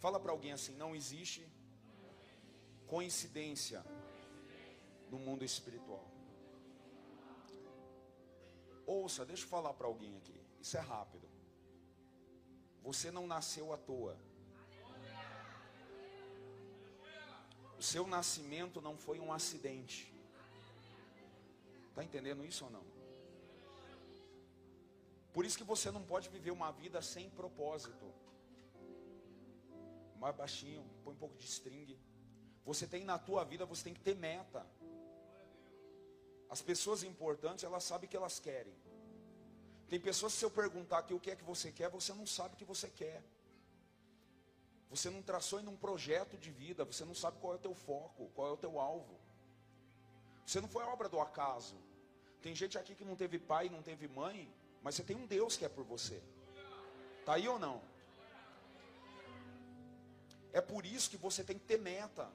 Fala para alguém assim: não existe coincidência no mundo espiritual. Ouça, deixa eu falar para alguém aqui. Isso é rápido. Você não nasceu à toa. O seu nascimento não foi um acidente. Está entendendo isso ou não? Por isso que você não pode viver uma vida sem propósito. Mais baixinho, põe um pouco de string. Você tem na tua vida, você tem que ter meta. As pessoas importantes, elas sabem o que elas querem. Tem pessoas se eu perguntar aqui o que é que você quer, você não sabe o que você quer. Você não traçou ainda um projeto de vida, você não sabe qual é o teu foco, qual é o teu alvo. Você não foi obra do acaso. Tem gente aqui que não teve pai, não teve mãe, mas você tem um Deus que é por você. Tá aí ou não? É por isso que você tem que ter meta.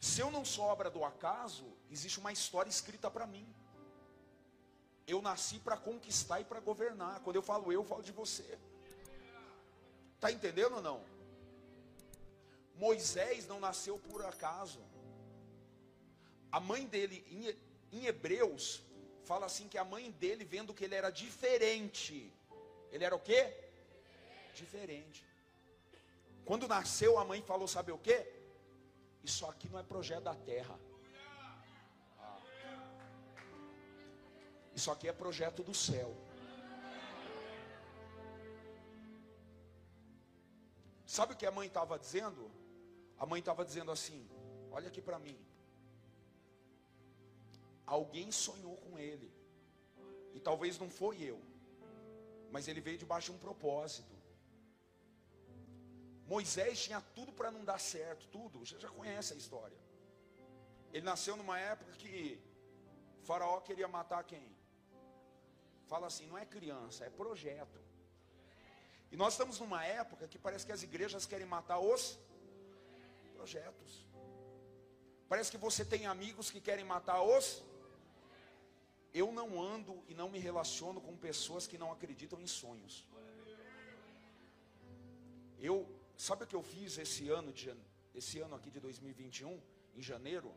Se eu não sou obra do acaso, existe uma história escrita para mim. Eu nasci para conquistar e para governar. Quando eu falo eu, eu falo de você. Tá entendendo ou não? Moisés não nasceu por acaso. A mãe dele, em Hebreus, fala assim que a mãe dele, vendo que ele era diferente, ele era o quê? Diferente. Quando nasceu, a mãe falou: sabe o quê? Isso aqui não é projeto da terra. Isso aqui é projeto do céu. Sabe o que a mãe estava dizendo? A mãe estava dizendo assim: Olha aqui para mim. Alguém sonhou com ele. E talvez não foi eu. Mas ele veio debaixo de um propósito. Moisés tinha tudo para não dar certo, tudo. Você já conhece a história. Ele nasceu numa época que Faraó queria matar quem? Fala assim, não é criança, é projeto. E nós estamos numa época que parece que as igrejas querem matar os projetos. Parece que você tem amigos que querem matar os. Eu não ando e não me relaciono com pessoas que não acreditam em sonhos. Eu Sabe o que eu fiz esse ano, de, esse ano aqui de 2021, em janeiro?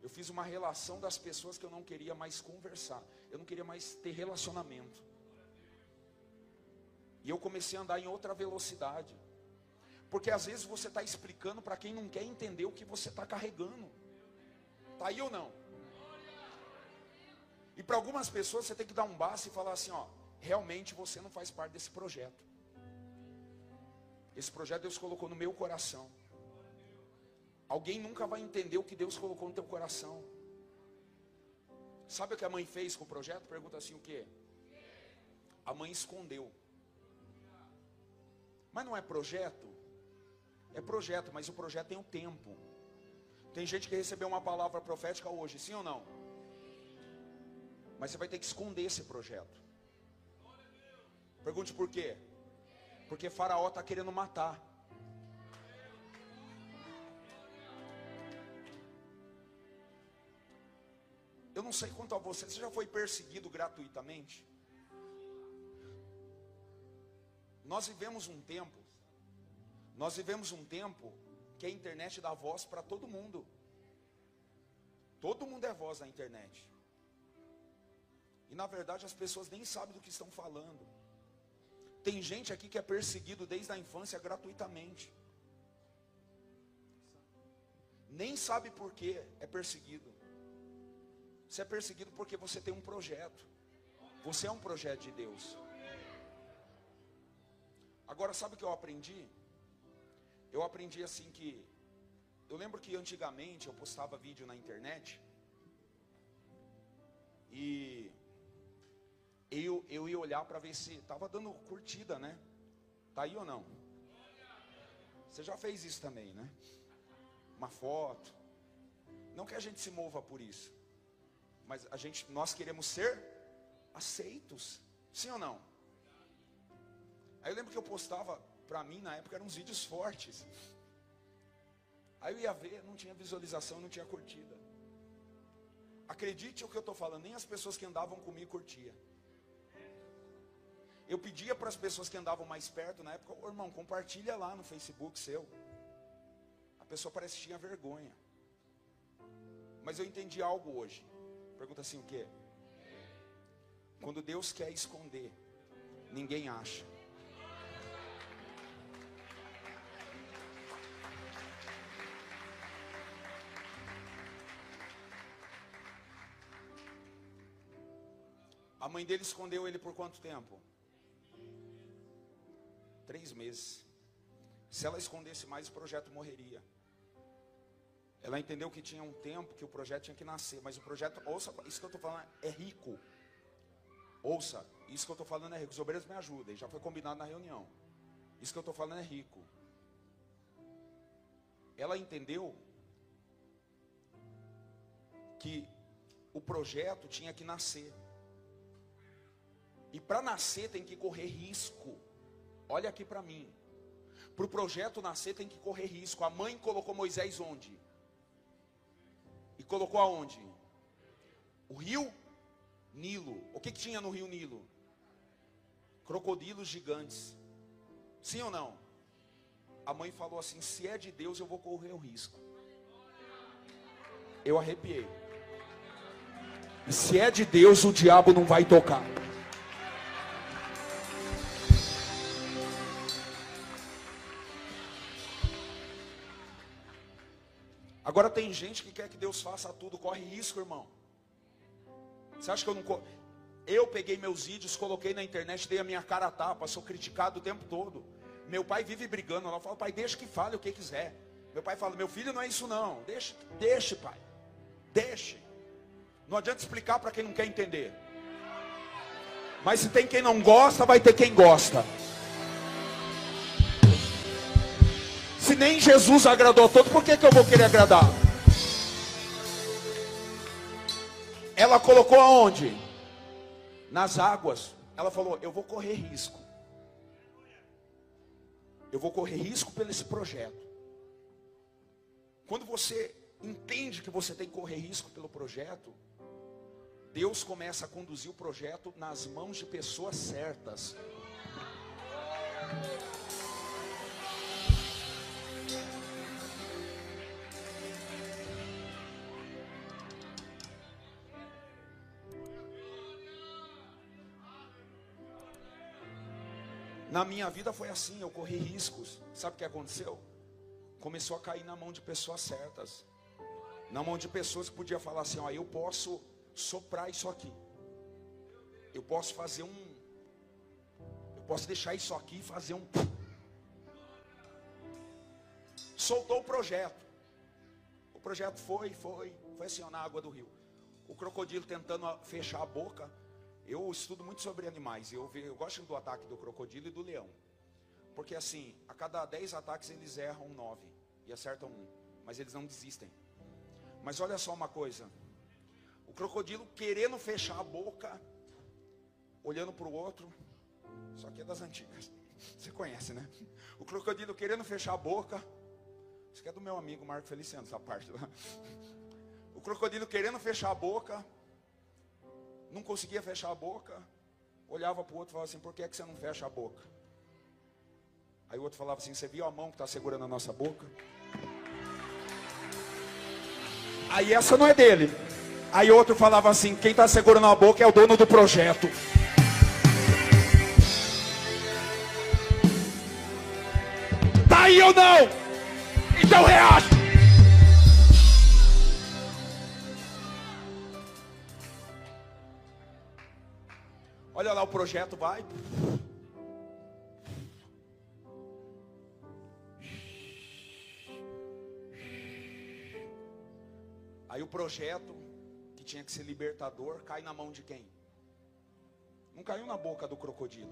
Eu fiz uma relação das pessoas que eu não queria mais conversar. Eu não queria mais ter relacionamento. E eu comecei a andar em outra velocidade. Porque às vezes você está explicando para quem não quer entender o que você está carregando. Está aí ou não? E para algumas pessoas você tem que dar um basta e falar assim, ó, realmente você não faz parte desse projeto. Esse projeto Deus colocou no meu coração. Alguém nunca vai entender o que Deus colocou no teu coração. Sabe o que a mãe fez com o projeto? Pergunta assim o que? A mãe escondeu. Mas não é projeto? É projeto, mas o projeto tem um tempo. Tem gente que recebeu uma palavra profética hoje, sim ou não? Mas você vai ter que esconder esse projeto. Pergunte por quê? Porque Faraó está querendo matar. Eu não sei quanto a você, você já foi perseguido gratuitamente? Nós vivemos um tempo, nós vivemos um tempo que a internet dá voz para todo mundo. Todo mundo é voz na internet. E na verdade as pessoas nem sabem do que estão falando. Tem gente aqui que é perseguido desde a infância gratuitamente. Nem sabe por que é perseguido. Você é perseguido porque você tem um projeto. Você é um projeto de Deus. Agora, sabe o que eu aprendi? Eu aprendi assim que. Eu lembro que antigamente eu postava vídeo na internet. E eu, eu ia olhar para ver se estava dando curtida, né? Tá aí ou não? Você já fez isso também, né? Uma foto. Não que a gente se mova por isso, mas a gente, nós queremos ser aceitos, sim ou não? Aí eu lembro que eu postava, para mim na época eram uns vídeos fortes. Aí eu ia ver, não tinha visualização, não tinha curtida. Acredite o que eu estou falando, nem as pessoas que andavam comigo curtia. Eu pedia para as pessoas que andavam mais perto na época, oh, irmão, compartilha lá no Facebook seu. A pessoa parece que tinha vergonha. Mas eu entendi algo hoje. Pergunta assim: o que? Quando Deus quer esconder, ninguém acha. A mãe dele escondeu ele por quanto tempo? Três meses. Se ela escondesse mais, o projeto morreria. Ela entendeu que tinha um tempo que o projeto tinha que nascer, mas o projeto, ouça, isso que eu estou falando é rico. Ouça, isso que eu estou falando é rico. Os obreiros me ajudem, já foi combinado na reunião. Isso que eu estou falando é rico. Ela entendeu que o projeto tinha que nascer. E para nascer tem que correr risco. Olha aqui para mim. Para o projeto nascer tem que correr risco. A mãe colocou Moisés onde? E colocou aonde? O rio Nilo. O que, que tinha no rio Nilo? Crocodilos gigantes. Sim ou não? A mãe falou assim: se é de Deus, eu vou correr o risco. Eu arrepiei. E se é de Deus, o diabo não vai tocar. Agora tem gente que quer que Deus faça tudo, corre risco, irmão. Você acha que eu não. Eu peguei meus vídeos, coloquei na internet, dei a minha cara a tapa, sou criticado o tempo todo. Meu pai vive brigando, ela fala, pai, deixa que fale o que quiser. Meu pai fala, meu filho não é isso não. Deixa, deixe, pai. Deixe. Não adianta explicar para quem não quer entender. Mas se tem quem não gosta, vai ter quem gosta. Nem Jesus agradou a todos, por que, que eu vou querer agradar? Ela colocou aonde? Nas águas. Ela falou: Eu vou correr risco. Eu vou correr risco pelo esse projeto. Quando você entende que você tem que correr risco pelo projeto, Deus começa a conduzir o projeto nas mãos de pessoas certas. Na minha vida foi assim, eu corri riscos. Sabe o que aconteceu? Começou a cair na mão de pessoas certas. Na mão de pessoas que podiam falar assim, ó, eu posso soprar isso aqui. Eu posso fazer um Eu posso deixar isso aqui e fazer um Soltou o projeto. O projeto foi, foi, foi assim, ó, na água do rio. O crocodilo tentando fechar a boca, eu estudo muito sobre animais. Eu, eu gosto do ataque do crocodilo e do leão. Porque assim, a cada 10 ataques eles erram 9 e acertam um. Mas eles não desistem. Mas olha só uma coisa. O crocodilo querendo fechar a boca, olhando para o outro. Isso aqui é das antigas. Você conhece, né? O crocodilo querendo fechar a boca. Isso aqui é do meu amigo Marco Feliciano, essa parte. O crocodilo querendo fechar a boca não conseguia fechar a boca, olhava para o outro e falava assim: por que, é que você não fecha a boca? Aí o outro falava assim: você viu a mão que está segurando a nossa boca? Aí essa não é dele. Aí outro falava assim: quem está segurando a boca é o dono do projeto. Tá aí ou não? Então reage. Olha lá, o projeto vai. Aí o projeto, que tinha que ser libertador, cai na mão de quem? Não caiu na boca do crocodilo.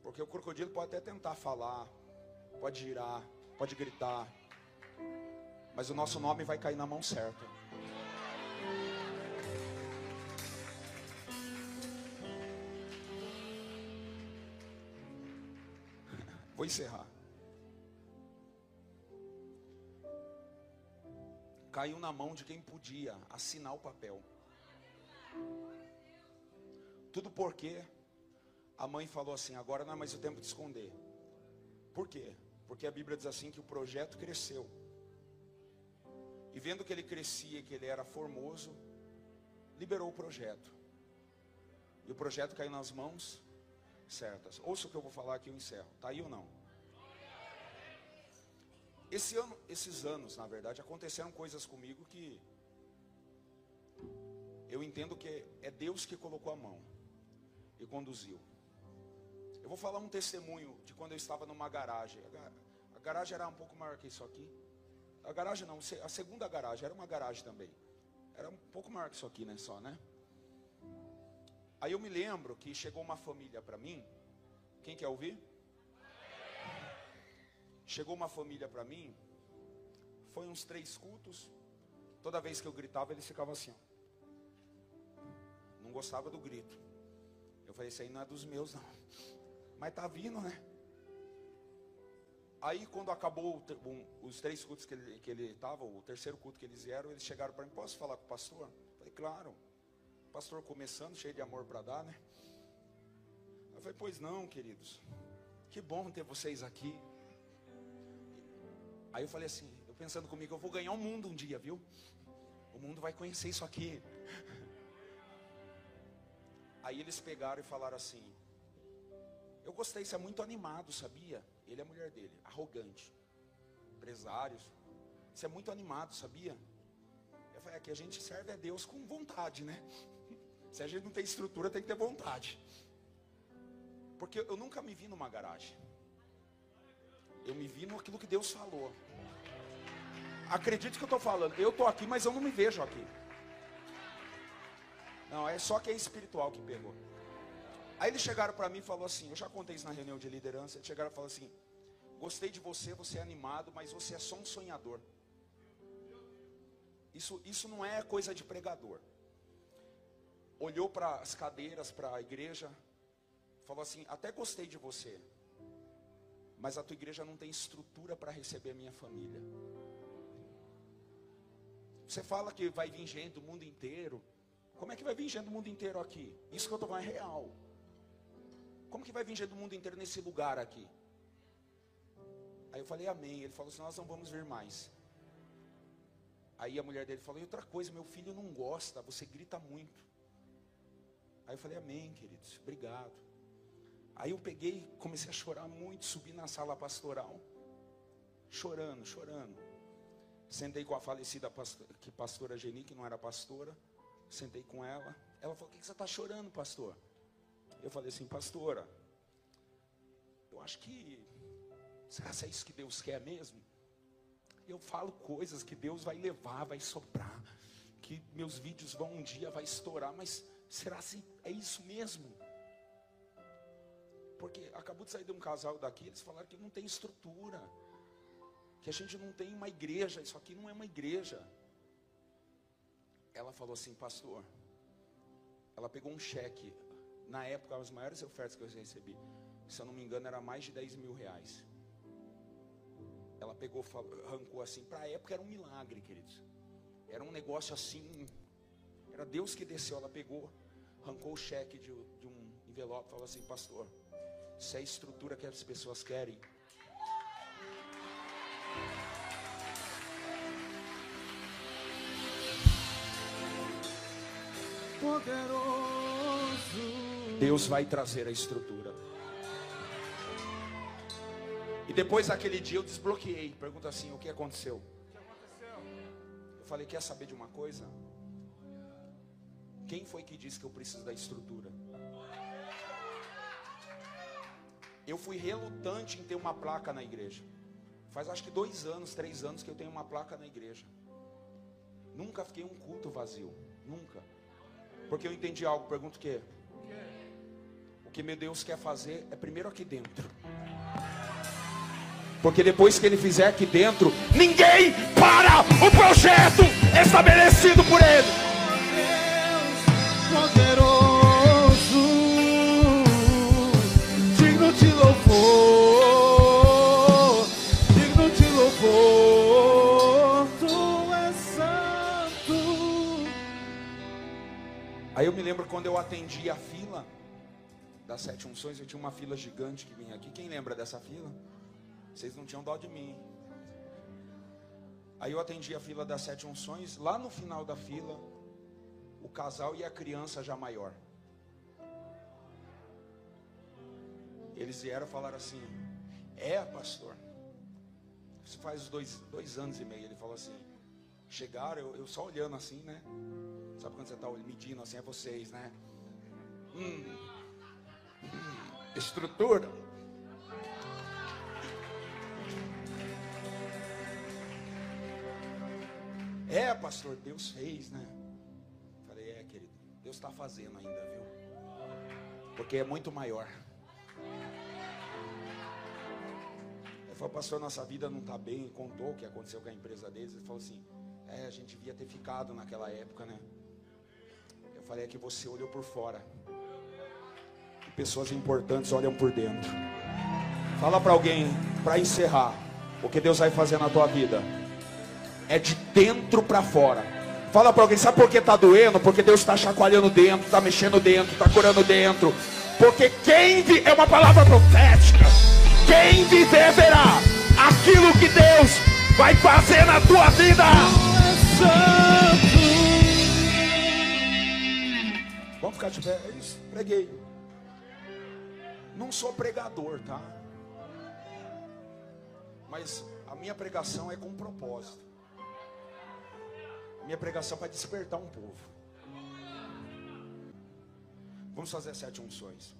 Porque o crocodilo pode até tentar falar, pode girar, pode gritar. Mas o nosso nome vai cair na mão certa. Vou encerrar. Caiu na mão de quem podia assinar o papel. Tudo porque a mãe falou assim: agora não é mais o tempo de esconder. Por quê? Porque a Bíblia diz assim que o projeto cresceu. E vendo que ele crescia, que ele era formoso, liberou o projeto. E o projeto caiu nas mãos certas. Ouça o que eu vou falar aqui, eu encerro. Está aí ou não? Esse ano, esses anos, na verdade, aconteceram coisas comigo que eu entendo que é Deus que colocou a mão e conduziu. Eu vou falar um testemunho de quando eu estava numa garagem. A garagem era um pouco maior que isso aqui. A garagem não, a segunda garagem era uma garagem também. Era um pouco maior que isso aqui, né? Só, né? Aí eu me lembro que chegou uma família para mim. Quem quer ouvir? Chegou uma família para mim. Foi uns três cultos. Toda vez que eu gritava, eles ficavam assim. Ó. Não gostava do grito. Eu falei, isso aí não é dos meus, não. Mas tá vindo, né? Aí quando acabou os três cultos que ele, que ele estava, o terceiro culto que eles vieram, eles chegaram para mim, posso falar com o pastor? Eu falei, claro. Pastor começando, cheio de amor para dar, né? Eu falei, pois não, queridos. Que bom ter vocês aqui. Aí eu falei assim, eu pensando comigo, eu vou ganhar o mundo um dia, viu? O mundo vai conhecer isso aqui. Aí eles pegaram e falaram assim: Eu gostei, você é muito animado, sabia? Ele é a mulher dele, arrogante, empresários. Você é muito animado, sabia? Eu falei: que a gente serve a Deus com vontade, né? Se a gente não tem estrutura, tem que ter vontade. Porque eu nunca me vi numa garagem. Eu me vi no aquilo que Deus falou. Acredite que eu estou falando. Eu estou aqui, mas eu não me vejo aqui. Não, é só que é espiritual que pegou. Aí eles chegaram para mim e falou assim, eu já contei isso na reunião de liderança, eles chegaram e falaram assim, gostei de você, você é animado, mas você é só um sonhador. Isso, isso não é coisa de pregador. Olhou para as cadeiras, para a igreja, falou assim, até gostei de você, mas a tua igreja não tem estrutura para receber a minha família. Você fala que vai vir gente do mundo inteiro. Como é que vai vir gente do mundo inteiro aqui? Isso que eu estou falando é real. Como que vai vir gente do mundo inteiro nesse lugar aqui? Aí eu falei, amém. Ele falou assim, nós não vamos vir mais. Aí a mulher dele falou, e outra coisa, meu filho não gosta, você grita muito. Aí eu falei, amém, queridos, obrigado. Aí eu peguei, comecei a chorar muito, subi na sala pastoral, chorando, chorando. Sentei com a falecida pastora, que pastora Geni, que não era pastora. Sentei com ela. Ela falou: O que você está chorando, pastor? Eu falei assim: Pastora, eu acho que. Será que é isso que Deus quer mesmo? Eu falo coisas que Deus vai levar, vai soprar. Que meus vídeos vão um dia, vai estourar. Mas será que é isso mesmo? Porque acabou de sair de um casal daqui, eles falaram que não tem estrutura que a gente não tem uma igreja, isso aqui não é uma igreja. Ela falou assim, pastor, ela pegou um cheque, na época, as maiores ofertas que eu recebi, se eu não me engano, era mais de 10 mil reais. Ela pegou, arrancou assim, para a época era um milagre, queridos. Era um negócio assim, era Deus que desceu, ela pegou, arrancou o cheque de, de um envelope, falou assim, pastor, se é a estrutura que as pessoas querem, Deus vai trazer a estrutura. E depois daquele dia eu desbloqueei. Pergunta assim: o que aconteceu? Eu falei: quer saber de uma coisa? Quem foi que disse que eu preciso da estrutura? Eu fui relutante em ter uma placa na igreja. Faz acho que dois anos, três anos que eu tenho uma placa na igreja. Nunca fiquei um culto vazio. Nunca. Porque eu entendi algo, pergunto o quê? O que meu Deus quer fazer é primeiro aqui dentro. Porque depois que ele fizer aqui dentro, ninguém para o projeto estabelecido por ele. Lembro quando eu atendi a fila das sete unções, eu tinha uma fila gigante que vinha aqui. Quem lembra dessa fila? Vocês não tinham dó de mim. Aí eu atendi a fila das sete unções. Lá no final da fila, o casal e a criança já maior. Eles vieram falar assim: É, pastor. Isso faz dois, dois anos e meio. Ele falou assim: Chegaram, eu, eu só olhando assim, né? Sabe quando você está medindo assim? É vocês, né? Hum, hum, estrutura. É, pastor, Deus fez, né? Falei, é, querido, Deus está fazendo ainda, viu? Porque é muito maior. Ele falou, pastor, nossa vida não está bem. Contou o que aconteceu com a empresa deles. Ele falou assim: é, a gente devia ter ficado naquela época, né? Falei, é que você olhou por fora. E pessoas importantes olham por dentro. Fala para alguém, para encerrar, o que Deus vai fazer na tua vida é de dentro para fora. Fala para alguém, sabe por que está doendo? Porque Deus está chacoalhando dentro, está mexendo dentro, está curando dentro. Porque quem vi... é uma palavra profética. Quem viver verá aquilo que Deus vai fazer na tua vida. Ficar de pé. É isso, preguei. Não sou pregador, tá? Mas a minha pregação é com propósito. Minha pregação para despertar um povo. Vamos fazer sete unções.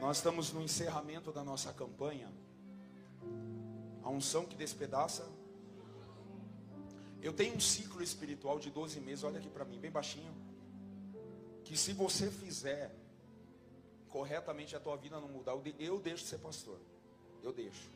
Nós estamos no encerramento da nossa campanha. A unção que despedaça. Eu tenho um ciclo espiritual de 12 meses, olha aqui para mim, bem baixinho. Que se você fizer corretamente a tua vida não mudar, eu deixo de ser pastor. Eu deixo.